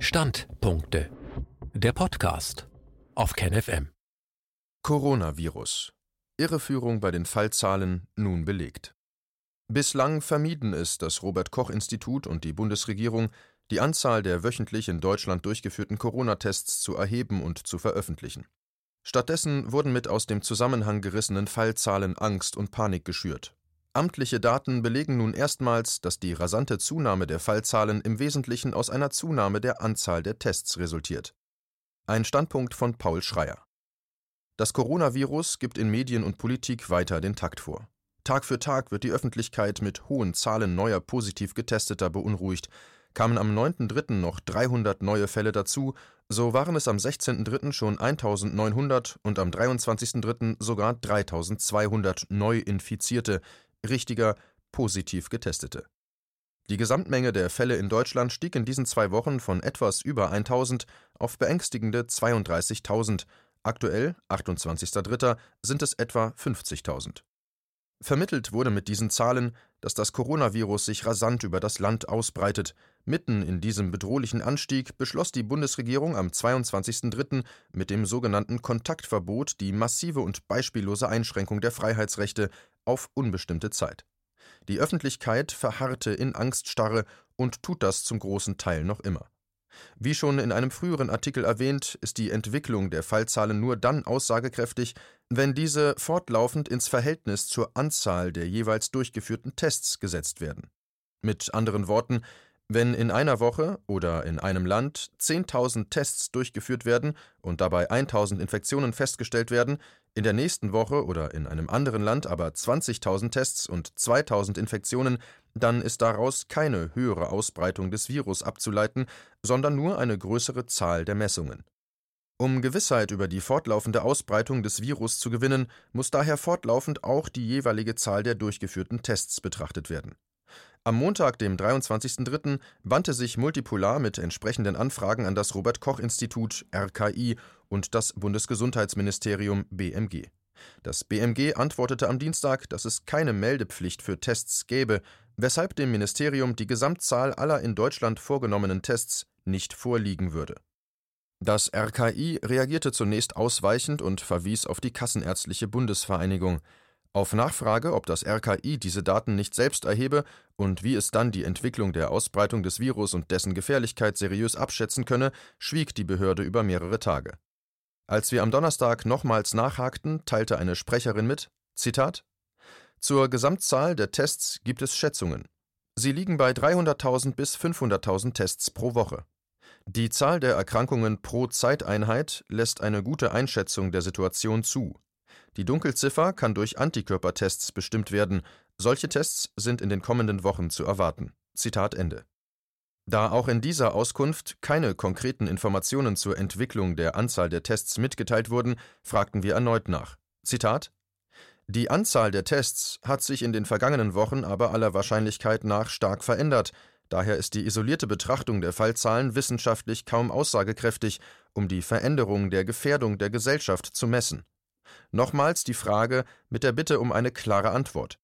Standpunkte. Der Podcast auf KenFM. Coronavirus. Irreführung bei den Fallzahlen nun belegt. Bislang vermieden es das Robert Koch Institut und die Bundesregierung, die Anzahl der wöchentlich in Deutschland durchgeführten Corona-Tests zu erheben und zu veröffentlichen. Stattdessen wurden mit aus dem Zusammenhang gerissenen Fallzahlen Angst und Panik geschürt. Amtliche Daten belegen nun erstmals, dass die rasante Zunahme der Fallzahlen im Wesentlichen aus einer Zunahme der Anzahl der Tests resultiert. Ein Standpunkt von Paul Schreier. Das Coronavirus gibt in Medien und Politik weiter den Takt vor. Tag für Tag wird die Öffentlichkeit mit hohen Zahlen neuer positiv Getesteter beunruhigt. Kamen am 9.3. noch 300 neue Fälle dazu, so waren es am 16.3. schon 1900 und am 23.3. sogar 3200 Neuinfizierte, richtiger, positiv Getestete. Die Gesamtmenge der Fälle in Deutschland stieg in diesen zwei Wochen von etwas über 1000 auf beängstigende 32.000. Aktuell, 28.03., sind es etwa 50.000. Vermittelt wurde mit diesen Zahlen, dass das Coronavirus sich rasant über das Land ausbreitet. Mitten in diesem bedrohlichen Anstieg beschloss die Bundesregierung am 22.03. mit dem sogenannten Kontaktverbot die massive und beispiellose Einschränkung der Freiheitsrechte auf unbestimmte Zeit. Die Öffentlichkeit verharrte in Angststarre und tut das zum großen Teil noch immer. Wie schon in einem früheren Artikel erwähnt, ist die Entwicklung der Fallzahlen nur dann aussagekräftig, wenn diese fortlaufend ins Verhältnis zur Anzahl der jeweils durchgeführten Tests gesetzt werden. Mit anderen Worten, wenn in einer Woche oder in einem Land 10.000 Tests durchgeführt werden und dabei 1.000 Infektionen festgestellt werden, in der nächsten Woche oder in einem anderen Land aber 20.000 Tests und 2.000 Infektionen, dann ist daraus keine höhere Ausbreitung des Virus abzuleiten, sondern nur eine größere Zahl der Messungen. Um Gewissheit über die fortlaufende Ausbreitung des Virus zu gewinnen, muss daher fortlaufend auch die jeweilige Zahl der durchgeführten Tests betrachtet werden. Am Montag, dem 23.03., wandte sich Multipolar mit entsprechenden Anfragen an das Robert Koch Institut RKI und das Bundesgesundheitsministerium BMG. Das BMG antwortete am Dienstag, dass es keine Meldepflicht für Tests gäbe, weshalb dem Ministerium die Gesamtzahl aller in Deutschland vorgenommenen Tests nicht vorliegen würde. Das RKI reagierte zunächst ausweichend und verwies auf die Kassenärztliche Bundesvereinigung. Auf Nachfrage, ob das RKI diese Daten nicht selbst erhebe und wie es dann die Entwicklung der Ausbreitung des Virus und dessen Gefährlichkeit seriös abschätzen könne, schwieg die Behörde über mehrere Tage. Als wir am Donnerstag nochmals nachhakten, teilte eine Sprecherin mit: Zitat: Zur Gesamtzahl der Tests gibt es Schätzungen. Sie liegen bei 300.000 bis 500.000 Tests pro Woche. Die Zahl der Erkrankungen pro Zeiteinheit lässt eine gute Einschätzung der Situation zu. Die Dunkelziffer kann durch Antikörpertests bestimmt werden. Solche Tests sind in den kommenden Wochen zu erwarten. Zitat Ende. Da auch in dieser Auskunft keine konkreten Informationen zur Entwicklung der Anzahl der Tests mitgeteilt wurden, fragten wir erneut nach. Zitat Die Anzahl der Tests hat sich in den vergangenen Wochen aber aller Wahrscheinlichkeit nach stark verändert, daher ist die isolierte Betrachtung der Fallzahlen wissenschaftlich kaum aussagekräftig, um die Veränderung der Gefährdung der Gesellschaft zu messen. Nochmals die Frage mit der Bitte um eine klare Antwort.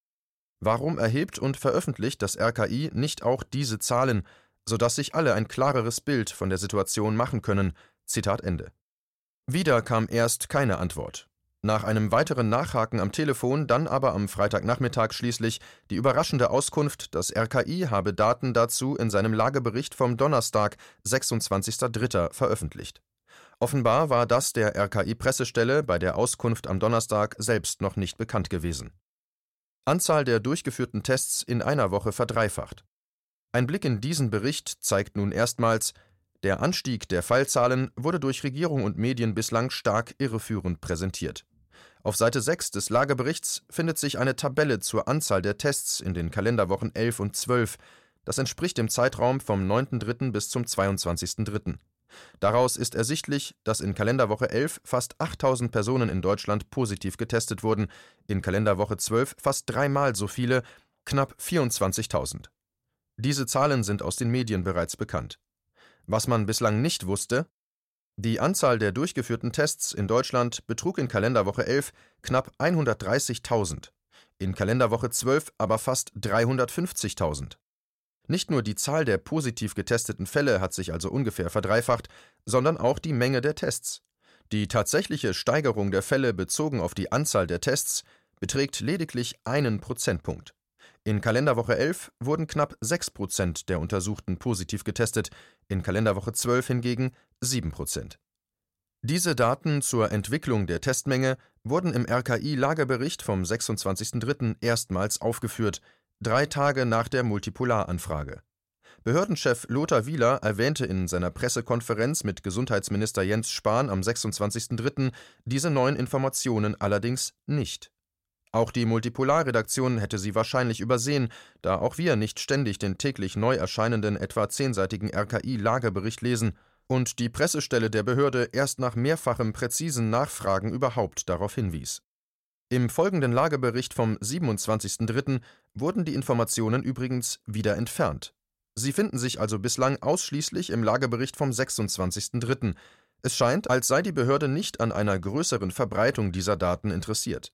Warum erhebt und veröffentlicht das RKI nicht auch diese Zahlen, sodass sich alle ein klareres Bild von der Situation machen können? Zitat Ende. Wieder kam erst keine Antwort. Nach einem weiteren Nachhaken am Telefon, dann aber am Freitagnachmittag schließlich die überraschende Auskunft, das RKI habe Daten dazu in seinem Lagebericht vom Donnerstag, 26.03. veröffentlicht. Offenbar war das der RKI-Pressestelle bei der Auskunft am Donnerstag selbst noch nicht bekannt gewesen. Anzahl der durchgeführten Tests in einer Woche verdreifacht. Ein Blick in diesen Bericht zeigt nun erstmals, der Anstieg der Fallzahlen wurde durch Regierung und Medien bislang stark irreführend präsentiert. Auf Seite 6 des Lageberichts findet sich eine Tabelle zur Anzahl der Tests in den Kalenderwochen 11 und 12. Das entspricht dem Zeitraum vom 9.3. bis zum 22.3. Daraus ist ersichtlich, dass in Kalenderwoche 11 fast 8000 Personen in Deutschland positiv getestet wurden, in Kalenderwoche 12 fast dreimal so viele, knapp 24.000. Diese Zahlen sind aus den Medien bereits bekannt. Was man bislang nicht wusste, die Anzahl der durchgeführten Tests in Deutschland betrug in Kalenderwoche 11 knapp 130.000, in Kalenderwoche 12 aber fast 350.000. Nicht nur die Zahl der positiv getesteten Fälle hat sich also ungefähr verdreifacht, sondern auch die Menge der Tests. Die tatsächliche Steigerung der Fälle bezogen auf die Anzahl der Tests beträgt lediglich einen Prozentpunkt. In Kalenderwoche 11 wurden knapp 6 Prozent der Untersuchten positiv getestet, in Kalenderwoche 12 hingegen 7 Prozent. Diese Daten zur Entwicklung der Testmenge wurden im RKI-Lagebericht vom 26.03. erstmals aufgeführt, drei Tage nach der Multipolaranfrage. Behördenchef Lothar Wieler erwähnte in seiner Pressekonferenz mit Gesundheitsminister Jens Spahn am 26.03. diese neuen Informationen allerdings nicht. Auch die Multipolarredaktion hätte sie wahrscheinlich übersehen, da auch wir nicht ständig den täglich neu erscheinenden etwa zehnseitigen RKI-Lagebericht lesen und die Pressestelle der Behörde erst nach mehrfachem präzisen Nachfragen überhaupt darauf hinwies. Im folgenden Lagebericht vom 27.03. wurden die Informationen übrigens wieder entfernt. Sie finden sich also bislang ausschließlich im Lagebericht vom 26.03. Es scheint, als sei die Behörde nicht an einer größeren Verbreitung dieser Daten interessiert.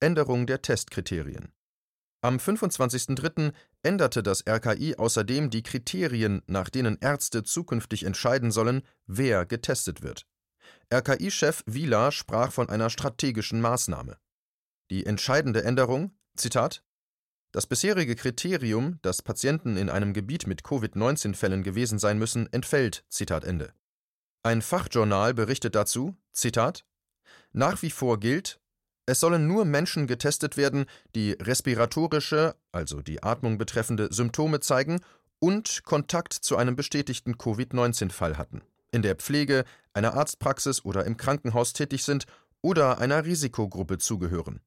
Änderung der Testkriterien. Am 25.03. änderte das RKI außerdem die Kriterien, nach denen Ärzte zukünftig entscheiden sollen, wer getestet wird. RKI-Chef Wieler sprach von einer strategischen Maßnahme. Die entscheidende Änderung, Zitat, das bisherige Kriterium, dass Patienten in einem Gebiet mit Covid-19-Fällen gewesen sein müssen, entfällt. Zitat Ende. Ein Fachjournal berichtet dazu, Zitat, nach wie vor gilt, es sollen nur Menschen getestet werden, die respiratorische, also die Atmung betreffende Symptome zeigen und Kontakt zu einem bestätigten Covid-19-Fall hatten, in der Pflege, einer Arztpraxis oder im Krankenhaus tätig sind oder einer Risikogruppe zugehören.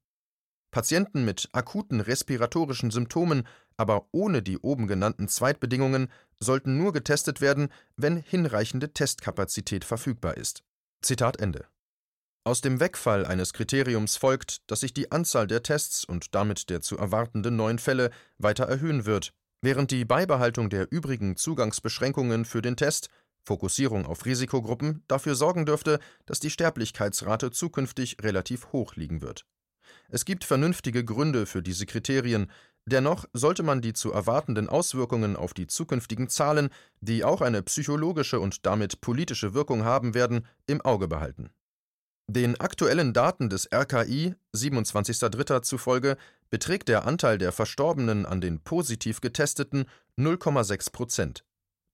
Patienten mit akuten respiratorischen Symptomen, aber ohne die oben genannten Zweitbedingungen, sollten nur getestet werden, wenn hinreichende Testkapazität verfügbar ist. Zitat Ende. Aus dem Wegfall eines Kriteriums folgt, dass sich die Anzahl der Tests und damit der zu erwartenden neuen Fälle weiter erhöhen wird, während die Beibehaltung der übrigen Zugangsbeschränkungen für den Test Fokussierung auf Risikogruppen dafür sorgen dürfte, dass die Sterblichkeitsrate zukünftig relativ hoch liegen wird. Es gibt vernünftige Gründe für diese Kriterien, dennoch sollte man die zu erwartenden Auswirkungen auf die zukünftigen Zahlen, die auch eine psychologische und damit politische Wirkung haben werden, im Auge behalten. Den aktuellen Daten des RKI 27.03. zufolge beträgt der Anteil der Verstorbenen an den positiv Getesteten 0,6 Prozent.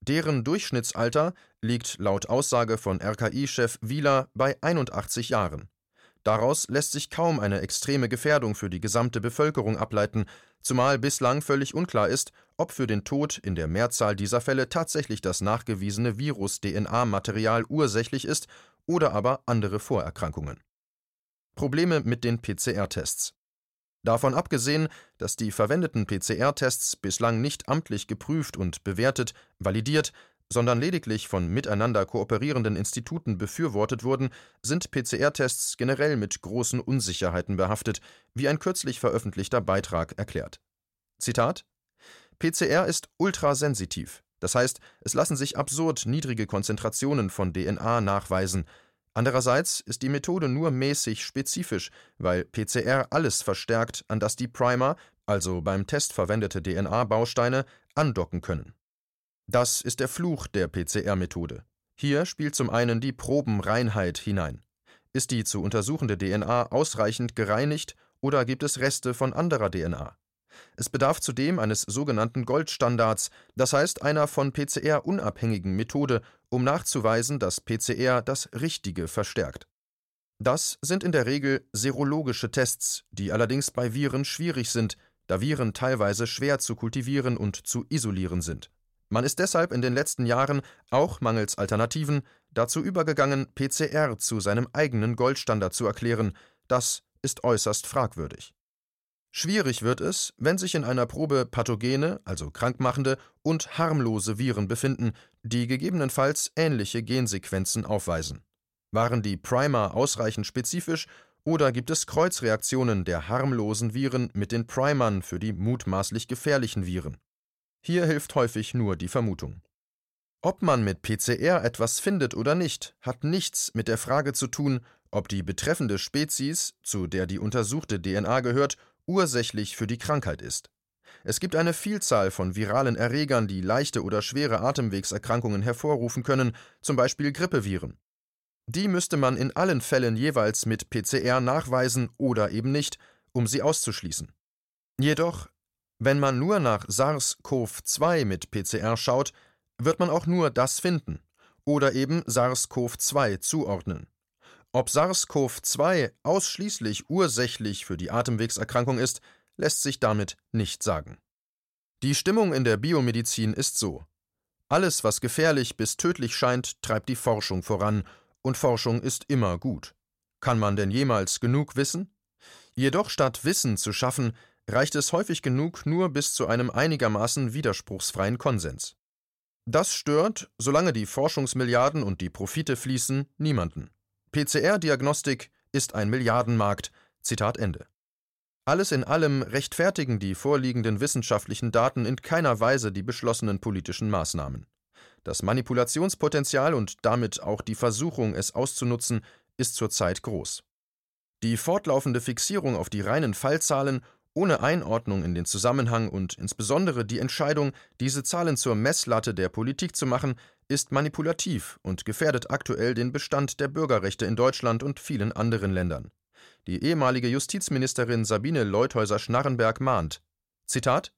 Deren Durchschnittsalter liegt laut Aussage von RKI-Chef Wieler bei 81 Jahren. Daraus lässt sich kaum eine extreme Gefährdung für die gesamte Bevölkerung ableiten, zumal bislang völlig unklar ist, ob für den Tod in der Mehrzahl dieser Fälle tatsächlich das nachgewiesene Virus-DNA-Material ursächlich ist oder aber andere Vorerkrankungen. Probleme mit den PCR-Tests. Davon abgesehen, dass die verwendeten PCR-Tests bislang nicht amtlich geprüft und bewertet, validiert, sondern lediglich von miteinander kooperierenden Instituten befürwortet wurden, sind PCR-Tests generell mit großen Unsicherheiten behaftet, wie ein kürzlich veröffentlichter Beitrag erklärt. Zitat PCR ist ultrasensitiv. Das heißt, es lassen sich absurd niedrige Konzentrationen von DNA nachweisen. Andererseits ist die Methode nur mäßig spezifisch, weil PCR alles verstärkt, an das die Primer, also beim Test verwendete DNA-Bausteine, andocken können. Das ist der Fluch der PCR-Methode. Hier spielt zum einen die Probenreinheit hinein. Ist die zu untersuchende DNA ausreichend gereinigt oder gibt es Reste von anderer DNA? Es bedarf zudem eines sogenannten Goldstandards, das heißt einer von PCR unabhängigen Methode, um nachzuweisen, dass PCR das Richtige verstärkt. Das sind in der Regel serologische Tests, die allerdings bei Viren schwierig sind, da Viren teilweise schwer zu kultivieren und zu isolieren sind. Man ist deshalb in den letzten Jahren, auch mangels Alternativen, dazu übergegangen, PCR zu seinem eigenen Goldstandard zu erklären. Das ist äußerst fragwürdig. Schwierig wird es, wenn sich in einer Probe pathogene, also krankmachende und harmlose Viren befinden, die gegebenenfalls ähnliche Gensequenzen aufweisen. Waren die Primer ausreichend spezifisch oder gibt es Kreuzreaktionen der harmlosen Viren mit den Primern für die mutmaßlich gefährlichen Viren? Hier hilft häufig nur die Vermutung. Ob man mit PCR etwas findet oder nicht, hat nichts mit der Frage zu tun, ob die betreffende Spezies, zu der die untersuchte DNA gehört, ursächlich für die Krankheit ist. Es gibt eine Vielzahl von viralen Erregern, die leichte oder schwere Atemwegserkrankungen hervorrufen können, zum Beispiel Grippeviren. Die müsste man in allen Fällen jeweils mit PCR nachweisen oder eben nicht, um sie auszuschließen. Jedoch, wenn man nur nach SARS-CoV-2 mit PCR schaut, wird man auch nur das finden oder eben SARS-CoV-2 zuordnen. Ob SARS-CoV-2 ausschließlich ursächlich für die Atemwegserkrankung ist, lässt sich damit nicht sagen. Die Stimmung in der Biomedizin ist so. Alles, was gefährlich bis tödlich scheint, treibt die Forschung voran, und Forschung ist immer gut. Kann man denn jemals genug wissen? Jedoch statt Wissen zu schaffen, reicht es häufig genug nur bis zu einem einigermaßen widerspruchsfreien Konsens. Das stört, solange die Forschungsmilliarden und die Profite fließen, niemanden. PCR-Diagnostik ist ein Milliardenmarkt. Zitat Ende. Alles in allem rechtfertigen die vorliegenden wissenschaftlichen Daten in keiner Weise die beschlossenen politischen Maßnahmen. Das Manipulationspotenzial und damit auch die Versuchung, es auszunutzen, ist zurzeit groß. Die fortlaufende Fixierung auf die reinen Fallzahlen ohne Einordnung in den Zusammenhang und insbesondere die Entscheidung, diese Zahlen zur Messlatte der Politik zu machen, ist manipulativ und gefährdet aktuell den Bestand der Bürgerrechte in Deutschland und vielen anderen Ländern. Die ehemalige Justizministerin Sabine Leuthäuser-Schnarrenberg mahnt: Zitat: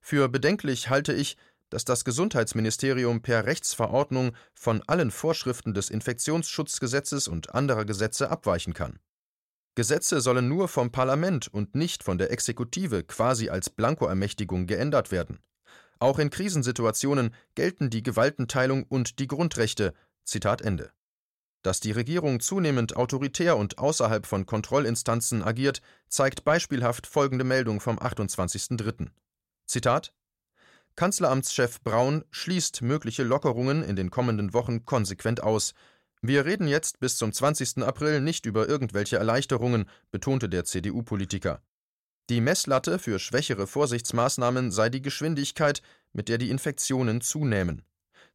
Für bedenklich halte ich, dass das Gesundheitsministerium per Rechtsverordnung von allen Vorschriften des Infektionsschutzgesetzes und anderer Gesetze abweichen kann. Gesetze sollen nur vom Parlament und nicht von der Exekutive quasi als Blankoermächtigung geändert werden. Auch in Krisensituationen gelten die Gewaltenteilung und die Grundrechte. Zitat Ende. Dass die Regierung zunehmend autoritär und außerhalb von Kontrollinstanzen agiert, zeigt beispielhaft folgende Meldung vom 28.03. Zitat Kanzleramtschef Braun schließt mögliche Lockerungen in den kommenden Wochen konsequent aus. Wir reden jetzt bis zum 20. April nicht über irgendwelche Erleichterungen, betonte der CDU-Politiker. Die Messlatte für schwächere Vorsichtsmaßnahmen sei die Geschwindigkeit, mit der die Infektionen zunähmen.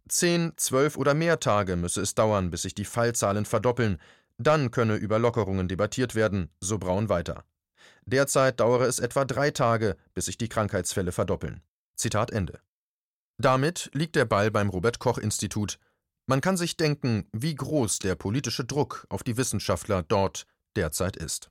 Zehn, zwölf oder mehr Tage müsse es dauern, bis sich die Fallzahlen verdoppeln, dann könne über Lockerungen debattiert werden, so Braun weiter. Derzeit dauere es etwa drei Tage, bis sich die Krankheitsfälle verdoppeln. Zitat Ende. Damit liegt der Ball beim Robert Koch Institut. Man kann sich denken, wie groß der politische Druck auf die Wissenschaftler dort derzeit ist.